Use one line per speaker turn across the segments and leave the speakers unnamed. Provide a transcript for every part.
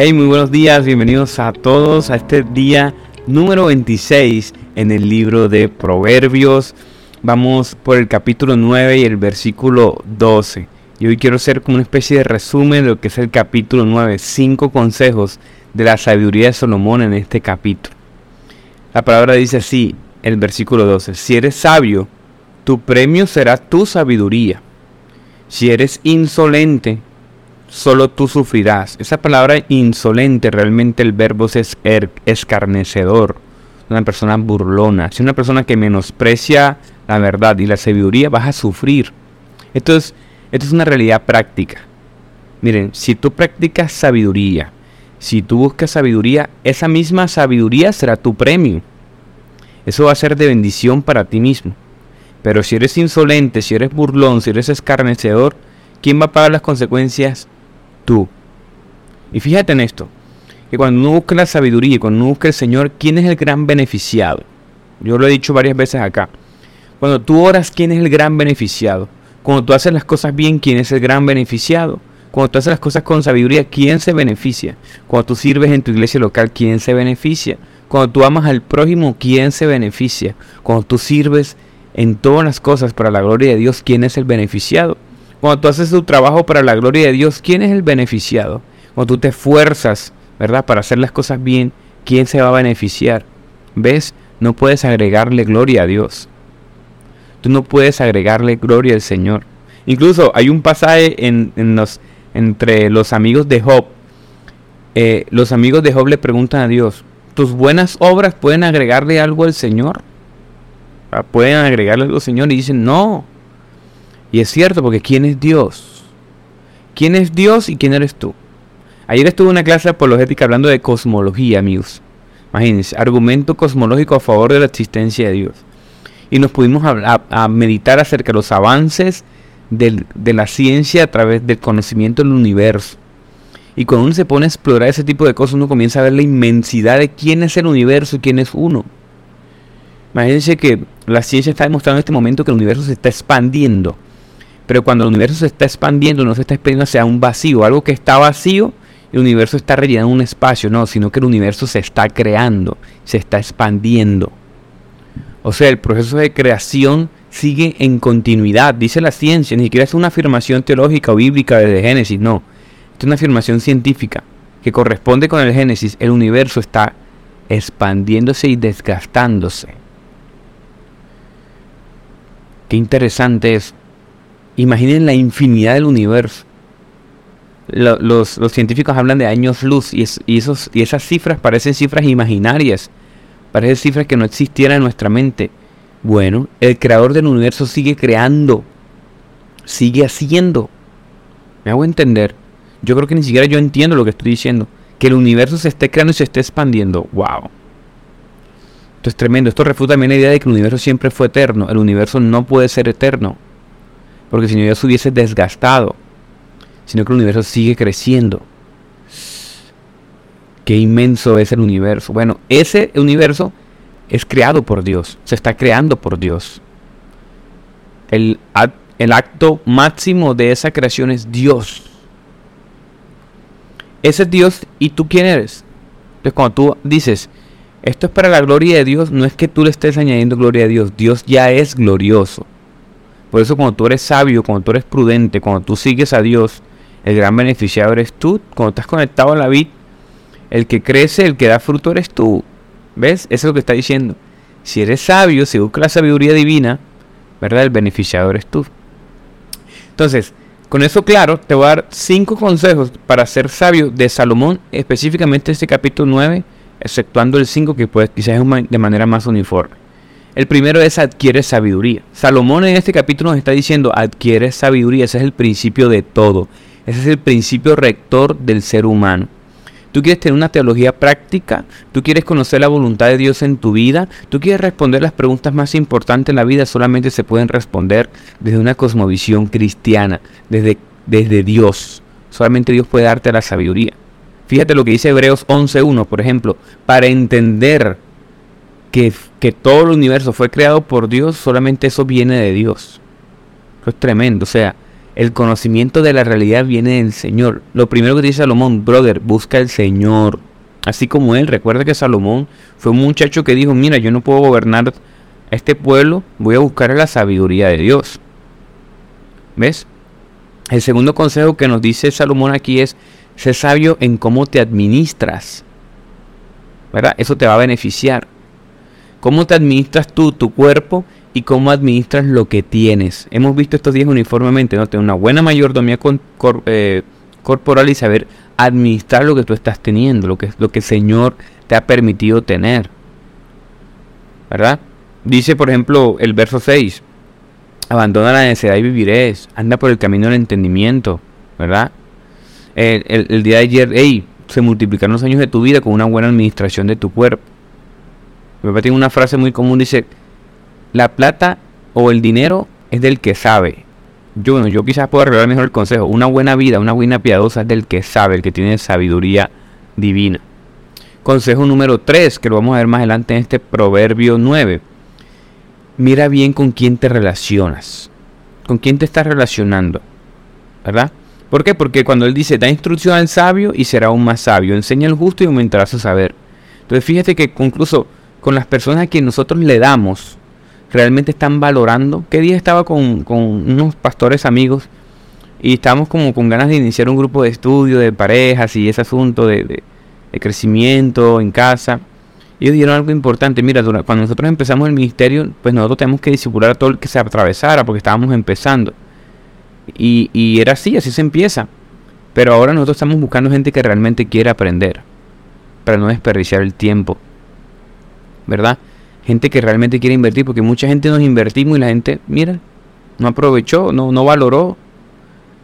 Hey, muy buenos días, bienvenidos a todos a este día número 26 en el libro de Proverbios. Vamos por el capítulo 9 y el versículo 12. Y hoy quiero hacer como una especie de resumen de lo que es el capítulo 9, cinco consejos de la sabiduría de Salomón en este capítulo. La palabra dice así, el versículo 12, si eres sabio, tu premio será tu sabiduría. Si eres insolente, solo tú sufrirás. Esa palabra insolente, realmente el verbo es er, escarnecedor, una persona burlona. Si una persona que menosprecia la verdad y la sabiduría, vas a sufrir. Esto es, esto es una realidad práctica. Miren, si tú practicas sabiduría, si tú buscas sabiduría, esa misma sabiduría será tu premio. Eso va a ser de bendición para ti mismo. Pero si eres insolente, si eres burlón, si eres escarnecedor, ¿quién va a pagar las consecuencias? Tú. Y fíjate en esto, que cuando uno busca la sabiduría y cuando uno busca el Señor, ¿quién es el gran beneficiado? Yo lo he dicho varias veces acá. Cuando tú oras, ¿quién es el gran beneficiado? Cuando tú haces las cosas bien, ¿quién es el gran beneficiado? Cuando tú haces las cosas con sabiduría, ¿quién se beneficia? Cuando tú sirves en tu iglesia local, ¿quién se beneficia? Cuando tú amas al prójimo, ¿quién se beneficia? Cuando tú sirves en todas las cosas para la gloria de Dios, ¿quién es el beneficiado? Cuando tú haces tu trabajo para la gloria de Dios, ¿quién es el beneficiado? Cuando tú te esfuerzas, ¿verdad? Para hacer las cosas bien, ¿quién se va a beneficiar? ¿Ves? No puedes agregarle gloria a Dios. Tú no puedes agregarle gloria al Señor. Incluso hay un pasaje en, los, entre los amigos de Job. Eh, los amigos de Job le preguntan a Dios, ¿tus buenas obras pueden agregarle algo al Señor? Ah, ¿Pueden agregarle algo al Señor? Y dicen, no, y es cierto, porque ¿quién es Dios? ¿Quién es Dios y quién eres tú? Ayer estuve en una clase apologética hablando de cosmología, amigos. Imagínense, argumento cosmológico a favor de la existencia de Dios. Y nos pudimos meditar acerca de los avances de la ciencia a través del conocimiento del universo. Y cuando uno se pone a explorar ese tipo de cosas, uno comienza a ver la inmensidad de quién es el universo y quién es uno. Imagínense que la ciencia está demostrando en este momento que el universo se está expandiendo pero cuando el universo se está expandiendo, no se está expandiendo hacia un vacío, algo que está vacío, el universo está rellenando un espacio, no, sino que el universo se está creando, se está expandiendo. O sea, el proceso de creación sigue en continuidad, dice la ciencia, ni siquiera es una afirmación teológica o bíblica desde Génesis, no, es una afirmación científica que corresponde con el Génesis, el universo está expandiéndose y desgastándose. Qué interesante es. Imaginen la infinidad del universo. los, científicos hablan de años luz y, esos, y esas cifras parecen cifras imaginarias, parecen cifras que no existieran en nuestra mente. Bueno, el creador del universo sigue creando, sigue haciendo. ¿Me hago entender? Yo creo que ni siquiera yo entiendo lo que estoy diciendo. Que el universo se esté creando y se esté expandiendo. ¡Wow! Esto es tremendo. Esto refuta también la idea de que el universo siempre fue eterno. El universo no puede ser eterno porque si no ya se hubiese desgastado, sino que el universo sigue creciendo. Qué inmenso es el universo. Bueno, ese universo es creado por Dios, se está creando por Dios. El, el acto máximo de esa creación es Dios. Ese es Dios y tú quién eres. Entonces cuando tú dices, esto es para la gloria de Dios, no es que tú le estés añadiendo gloria a Dios, Dios ya es glorioso. Por eso cuando tú eres sabio, cuando tú eres prudente, cuando tú sigues a Dios, el gran beneficiado eres tú. Cuando estás conectado a la vid, el que crece, el que da fruto eres tú. ¿Ves? Eso es lo que está diciendo. Si eres sabio, si buscas la sabiduría divina, ¿verdad? El beneficiado eres tú. Entonces, con eso claro, te voy a dar cinco consejos para ser sabio de Salomón, específicamente este capítulo 9, exceptuando el 5 que puede quizás es de manera más uniforme. El primero es adquiere sabiduría. Salomón en este capítulo nos está diciendo adquiere sabiduría. Ese es el principio de todo. Ese es el principio rector del ser humano. Tú quieres tener una teología práctica, tú quieres conocer la voluntad de Dios en tu vida, tú quieres responder las preguntas más importantes en la vida, solamente se pueden responder desde una cosmovisión cristiana, desde, desde Dios. Solamente Dios puede darte la sabiduría. Fíjate lo que dice Hebreos 11.1, por ejemplo, para entender que, todo el universo fue creado por Dios, solamente eso viene de Dios. Eso es tremendo. O sea, El conocimiento de la realidad viene del Señor. Lo primero que dice Salomón, brother, busca el Señor. Así como él, recuerda que Salomón fue un muchacho que dijo, mira, yo no puedo gobernar este pueblo, voy a buscar la sabiduría de Dios. ¿Ves? El segundo consejo que nos dice Salomón aquí es, sé sabio en cómo te administras. ¿Verdad? Eso te va a beneficiar. ¿Cómo te administras tú, tu cuerpo? y cómo administras lo que tienes. Hemos visto estos días uniformemente, ¿no? Tener una buena mayordomía eh, corporal y saber administrar lo que tú estás teniendo, lo que, lo que el Señor te ha permitido tener. ¿Verdad? Dice, por ejemplo, el verso 6, abandona la necesidad y vivirás, anda por el camino del entendimiento, ¿verdad? El, día de ayer, hey, se multiplicaron los años de tu vida con una buena administración de tu cuerpo. Me papá tiene una frase muy común, dice, la plata o el dinero es del que sabe. Yo, yo quizás puedo arreglar mejor el consejo. Una buena vida, una buena piadosa es del que sabe, el que tiene sabiduría divina. Consejo número 3, que lo vamos a ver más adelante en este proverbio 9. Mira bien con quién te relacionas. ¿Con quién te estás relacionando? ¿Verdad? ¿Por qué? Porque cuando él dice, da instrucción al sabio y será aún más sabio. Enseña al justo y aumentará su saber. Entonces fíjate que incluso con las personas a quien nosotros le damos realmente están valorando. ¿Qué día estaba con, unos pastores amigos y estábamos como con ganas de iniciar un grupo de estudio de parejas y ese asunto de, crecimiento en casa? Ellos dieron algo importante. Mira, cuando nosotros empezamos el ministerio, pues nosotros tenemos que disipular a todo el que se atravesara porque estábamos empezando. Y, y era así, así se empieza. Pero ahora nosotros estamos buscando gente que realmente quiere aprender para no desperdiciar el tiempo. ¿Verdad? gente que realmente quiere invertir, porque mucha gente nos invertimos y la gente, mira, no aprovechó, no, no valoró.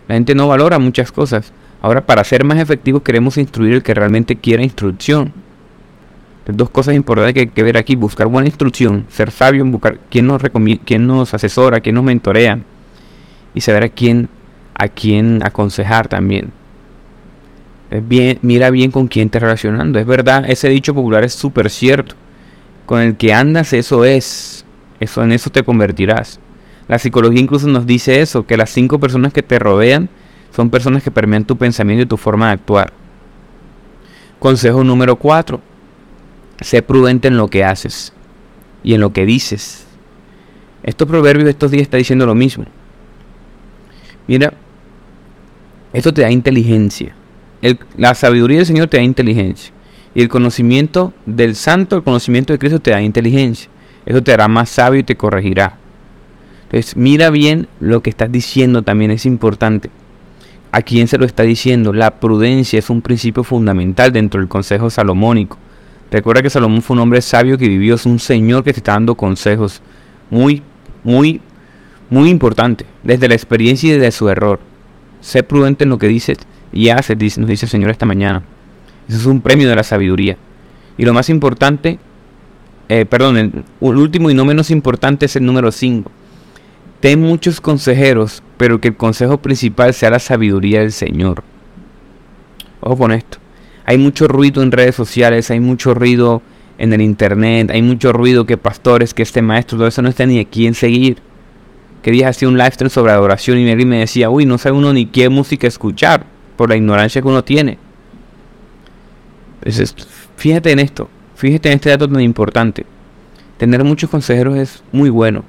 La gente no valora muchas cosas. Ahora, para ser más efectivos, queremos instruir el que realmente quiera instrucción. dos cosas importantes que hay que ver aquí: buscar buena instrucción, ser sabio en buscar quién nos, quién nos asesora, quién nos mentorea y saber a quién, a quién aconsejar también. bien, mira bien con quién te relacionando. Es verdad, ese dicho popular es súper cierto con el que andas, eso es. Eso en eso te convertirás. La psicología incluso nos dice eso, que las cinco personas que te rodean son personas que permean tu pensamiento y tu forma de actuar. Consejo número cuatro. Sé prudente en lo que haces y en lo que dices. Estos proverbios de estos días está diciendo lo mismo. Mira, esto te da inteligencia. la sabiduría del Señor te da inteligencia. Y el conocimiento del santo, el conocimiento de Cristo te da inteligencia. Eso te hará más sabio y te corregirá. Entonces, mira bien lo que estás diciendo también es importante. ¿A quién se lo está diciendo? La prudencia es un principio fundamental dentro del consejo salomónico. Recuerda que Salomón fue un hombre sabio que vivió, es un señor que te está dando consejos muy, muy, muy importante, desde la experiencia y desde su error. Sé prudente en lo que dices y haces, nos dice el Señor esta mañana. Eso es un premio de la sabiduría. Y lo más importante, eh, perdón, el, último y no menos importante es el número 5. Ten muchos consejeros, pero que el consejo principal sea la sabiduría del Señor. Ojo con esto. Hay mucho ruido en redes sociales, hay mucho ruido en el internet, hay mucho ruido que pastores, que este maestro, todo eso no está ni a quién seguir. Que día hacía un live stream sobre adoración y me decía, uy, no sabe uno ni qué música escuchar por la ignorancia que uno tiene fíjate en esto, fíjate en este dato tan importante. Tener muchos consejeros es muy bueno,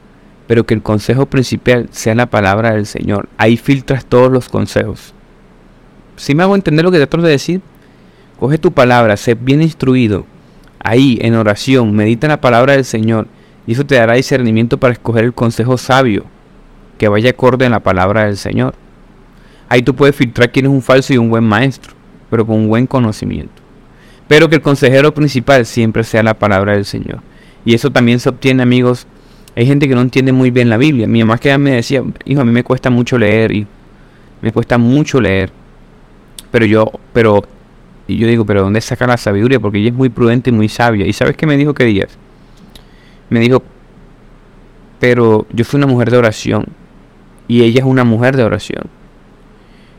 pero que el consejo principal sea la palabra del Señor. Ahí filtras todos los consejos. Si me hago entender lo que trato de decir, coge tu palabra, sé bien instruido. Ahí, en oración, medita la palabra del Señor y eso te dará discernimiento para escoger el consejo sabio que vaya acorde en la palabra del Señor. Ahí tú puedes filtrar quién es un falso y un buen maestro, pero con un buen conocimiento pero que el consejero principal siempre sea la palabra del Señor. Y eso también se obtiene, amigos. Hay gente que no entiende muy bien la Biblia. Mi mamá que me decía, hijo, a mí me cuesta mucho leer y me cuesta mucho leer. Pero yo, pero, y yo digo, pero ¿dónde saca la sabiduría? Porque ella es muy prudente y muy sabia. ¿Y sabes qué me dijo que días? Me dijo, pero yo soy una mujer de oración y ella es una mujer de oración.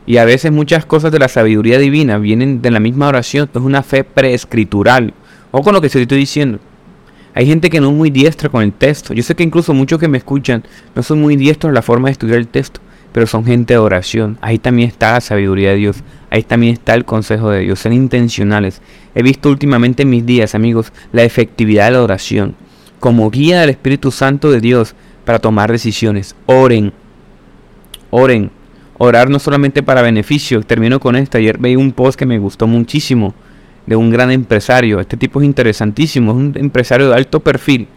Y a veces muchas cosas de la sabiduría divina vienen de la misma oración. Es una fe preescritural. O con lo que estoy diciendo. Hay gente que no es muy diestra con el texto. Yo sé que incluso muchos que me escuchan no son muy diestros en la forma de estudiar el texto. pero son gente de oración. Ahí también está la sabiduría de Dios. Ahí también está el consejo de Dios. Ser intencionales. He visto últimamente en mis días, amigos, la efectividad de la oración como guía del Espíritu Santo de Dios para tomar decisiones. Oren. Oren. Orar no solamente para beneficio. Termino con esto. Ayer veí un post que me gustó muchísimo de un gran empresario. Este tipo es interesantísimo. Es un empresario de alto perfil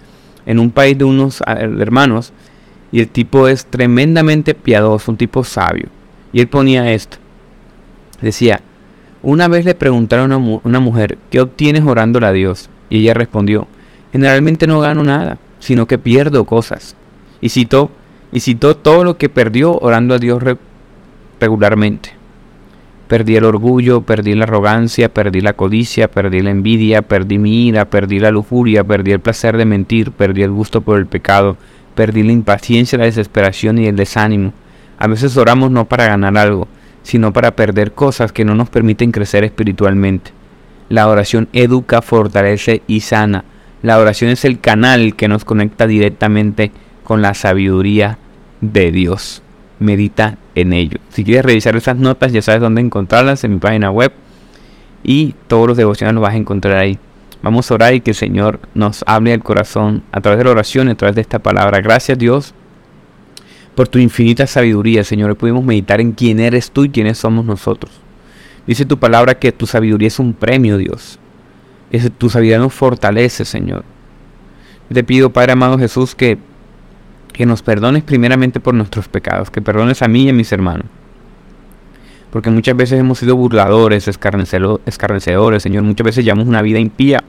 en un país de unos hermanos. Y el tipo es tremendamente piadoso, un tipo sabio. Y él ponía esto. Decía, una vez le preguntaron a una mujer, ¿qué obtienes orando a Dios? Y ella respondió, generalmente no gano nada, sino que pierdo cosas. Y citó, y citó todo lo que perdió orando a Dios regularmente. Perdí el orgullo, perdí la arrogancia, perdí la codicia, perdí la envidia, perdí mi ira, perdí la lujuria, perdí el placer de mentir, perdí el gusto por el pecado, perdí la impaciencia, la desesperación y el desánimo. A veces oramos no para ganar algo, sino para perder cosas que no nos permiten crecer espiritualmente. La oración educa, fortalece y sana. La oración es el canal que nos conecta directamente con la sabiduría de Dios. Medita en ello. Si quieres revisar esas notas, ya sabes dónde encontrarlas en mi página web. Y todos los devocionales los vas a encontrar ahí. Vamos a orar y que el Señor nos hable al corazón a través de la oración y a través de esta palabra. Gracias Dios por tu infinita sabiduría, Señor. Pudimos meditar en quién eres tú y quiénes somos nosotros. Dice tu palabra que tu sabiduría es un premio, Dios. Tu sabiduría nos fortalece, Señor. Te pido, Padre amado Jesús, que, que nos perdones primeramente por nuestros pecados, que perdones a mí y a mis hermanos. Porque muchas veces hemos sido burladores, escarnecedores, Señor. Muchas veces llevamos una vida impía.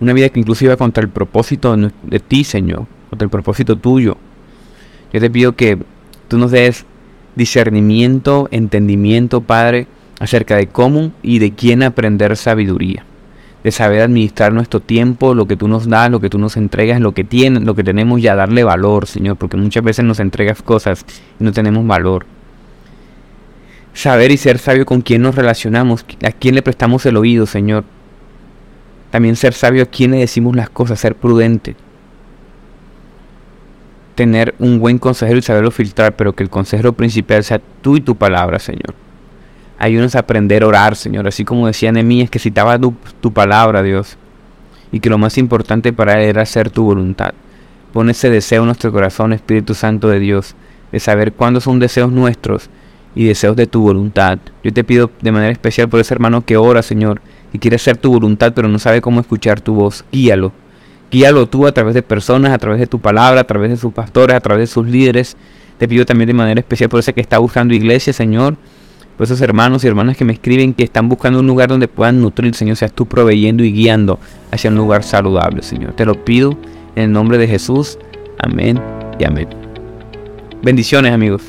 Una vida que incluso iba contra el propósito de ti, Señor. Contra el propósito tuyo. Yo te pido que tú nos des discernimiento, entendimiento, Padre, acerca de cómo y de quién aprender sabiduría. De saber administrar nuestro tiempo, lo que tú nos das, lo que tú nos entregas, lo que tienen, lo que tenemos ya, darle valor, Señor, porque muchas veces nos entregas cosas y no tenemos valor. Saber y ser sabio con quién nos relacionamos, a quién le prestamos el oído, Señor. También ser sabio a quién le decimos las cosas, ser prudente tener un buen consejero y saberlo filtrar, pero que el consejero principal sea tú y tu palabra, Señor. Ayúdanos a aprender a orar, Señor, así como decía Nehemías que citaba tu, palabra, Dios, y que lo más importante para él era hacer tu voluntad. Pon ese deseo en nuestro corazón, Espíritu Santo de Dios, de saber cuándo son deseos nuestros y deseos de tu voluntad. Yo te pido de manera especial por ese hermano que ora, Señor, y quiere hacer tu voluntad, pero no sabe cómo escuchar tu voz. Guíalo Guíalo tú a través de personas, a través de tu palabra, a través de sus pastores, a través de sus líderes. Te pido también de manera especial por ese que está buscando iglesia, Señor. Por esos hermanos y hermanas que me escriben que están buscando un lugar donde puedan nutrir, Señor, seas tú proveyendo y guiando hacia un lugar saludable, Señor. Te lo pido en el nombre de Jesús. Amén y amén. Bendiciones, amigos.